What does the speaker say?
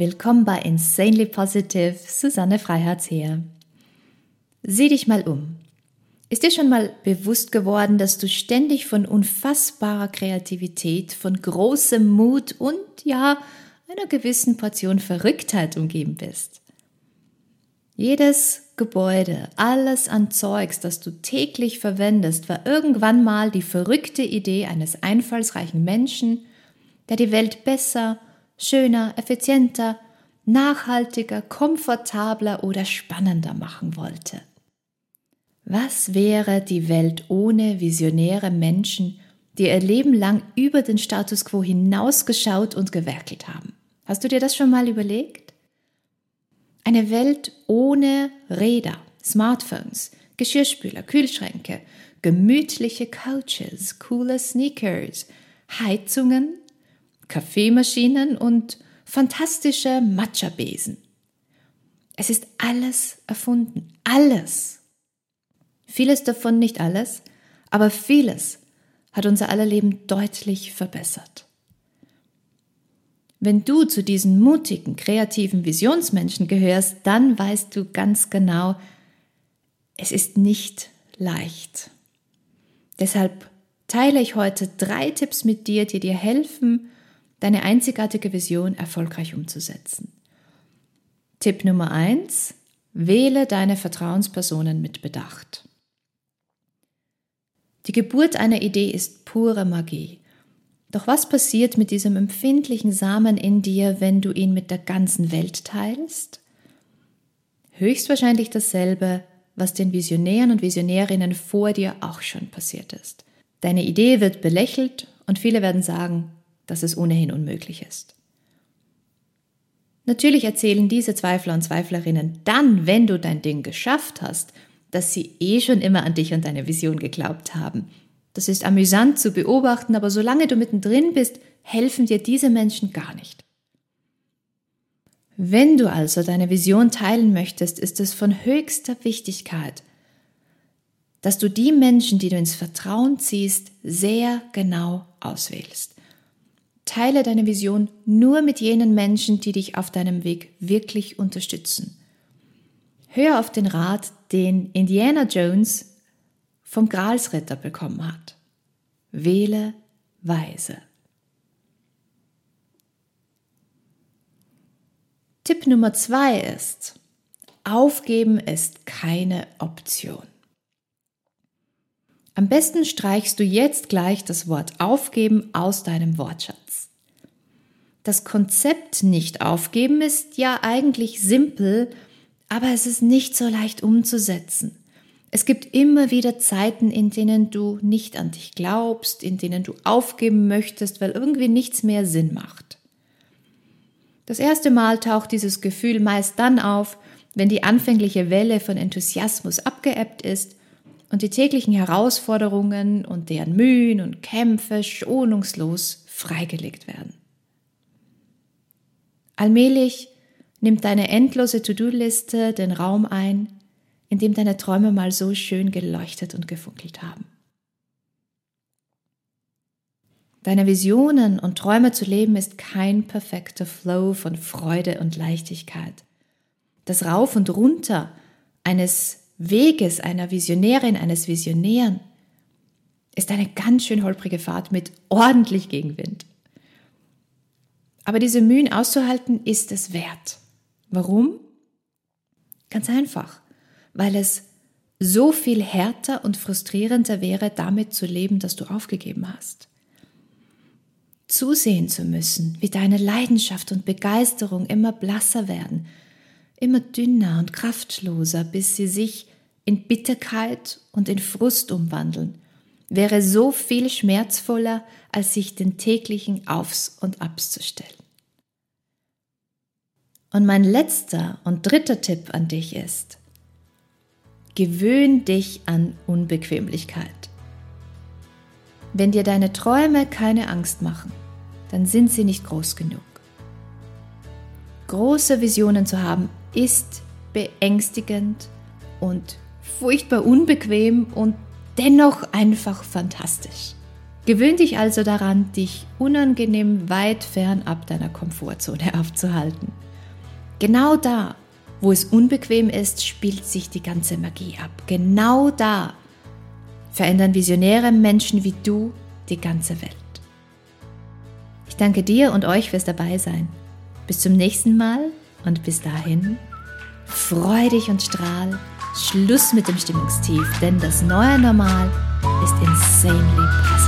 willkommen bei Insanely Positive, Susanne Freiherz hier. Sieh dich mal um. Ist dir schon mal bewusst geworden, dass du ständig von unfassbarer Kreativität, von großem Mut und ja, einer gewissen Portion Verrücktheit umgeben bist? Jedes Gebäude, alles an Zeugs, das du täglich verwendest, war irgendwann mal die verrückte Idee eines einfallsreichen Menschen, der die Welt besser, schöner, effizienter, nachhaltiger, komfortabler oder spannender machen wollte. Was wäre die Welt ohne visionäre Menschen, die ihr Leben lang über den Status quo hinausgeschaut und gewerkelt haben? Hast du dir das schon mal überlegt? Eine Welt ohne Räder, Smartphones, Geschirrspüler, Kühlschränke, gemütliche Couches, coole Sneakers, Heizungen, Kaffeemaschinen und fantastische Matcha-Besen. Es ist alles erfunden, alles. Vieles davon nicht alles, aber vieles hat unser aller Leben deutlich verbessert. Wenn du zu diesen mutigen, kreativen Visionsmenschen gehörst, dann weißt du ganz genau, es ist nicht leicht. Deshalb teile ich heute drei Tipps mit dir, die dir helfen, deine einzigartige Vision erfolgreich umzusetzen. Tipp Nummer eins: Wähle deine Vertrauenspersonen mit Bedacht. Die Geburt einer Idee ist pure Magie. Doch was passiert mit diesem empfindlichen Samen in dir, wenn du ihn mit der ganzen Welt teilst? Höchstwahrscheinlich dasselbe, was den Visionären und Visionärinnen vor dir auch schon passiert ist. Deine Idee wird belächelt und viele werden sagen, dass es ohnehin unmöglich ist. Natürlich erzählen diese Zweifler und Zweiflerinnen dann, wenn du dein Ding geschafft hast, dass sie eh schon immer an dich und deine Vision geglaubt haben. Das ist amüsant zu beobachten, aber solange du mittendrin bist, helfen dir diese Menschen gar nicht. Wenn du also deine Vision teilen möchtest, ist es von höchster Wichtigkeit, dass du die Menschen, die du ins Vertrauen ziehst, sehr genau auswählst. Teile deine Vision nur mit jenen Menschen, die dich auf deinem Weg wirklich unterstützen. Hör auf den Rat, den Indiana Jones vom Gralsritter bekommen hat. Wähle weise. Tipp Nummer zwei ist, aufgeben ist keine Option. Am besten streichst du jetzt gleich das Wort aufgeben aus deinem Wortschatz. Das Konzept nicht aufgeben ist ja eigentlich simpel, aber es ist nicht so leicht umzusetzen. Es gibt immer wieder Zeiten, in denen du nicht an dich glaubst, in denen du aufgeben möchtest, weil irgendwie nichts mehr Sinn macht. Das erste Mal taucht dieses Gefühl meist dann auf, wenn die anfängliche Welle von Enthusiasmus abgeebbt ist und die täglichen Herausforderungen und deren Mühen und Kämpfe schonungslos freigelegt werden. Allmählich nimmt deine endlose To-Do-Liste den Raum ein, in dem deine Träume mal so schön geleuchtet und gefunkelt haben. Deine Visionen und Träume zu leben ist kein perfekter Flow von Freude und Leichtigkeit. Das Rauf und Runter eines Weges einer Visionärin, eines Visionären ist eine ganz schön holprige Fahrt mit ordentlich Gegenwind. Aber diese Mühen auszuhalten ist es wert. Warum? Ganz einfach, weil es so viel härter und frustrierender wäre, damit zu leben, dass du aufgegeben hast. Zusehen zu müssen, wie deine Leidenschaft und Begeisterung immer blasser werden, immer dünner und kraftloser, bis sie sich in Bitterkeit und in Frust umwandeln, wäre so viel schmerzvoller, als sich den täglichen Aufs und Abs zu stellen. Und mein letzter und dritter Tipp an dich ist, gewöhn dich an Unbequemlichkeit. Wenn dir deine Träume keine Angst machen, dann sind sie nicht groß genug. Große Visionen zu haben ist beängstigend und furchtbar unbequem und dennoch einfach fantastisch. Gewöhn dich also daran, dich unangenehm weit fernab deiner Komfortzone aufzuhalten. Genau da, wo es unbequem ist, spielt sich die ganze Magie ab. Genau da verändern visionäre Menschen wie du die ganze Welt. Ich danke dir und euch fürs Dabeisein. Bis zum nächsten Mal und bis dahin, freu dich und strahl. Schluss mit dem Stimmungstief, denn das neue Normal ist insanely positive.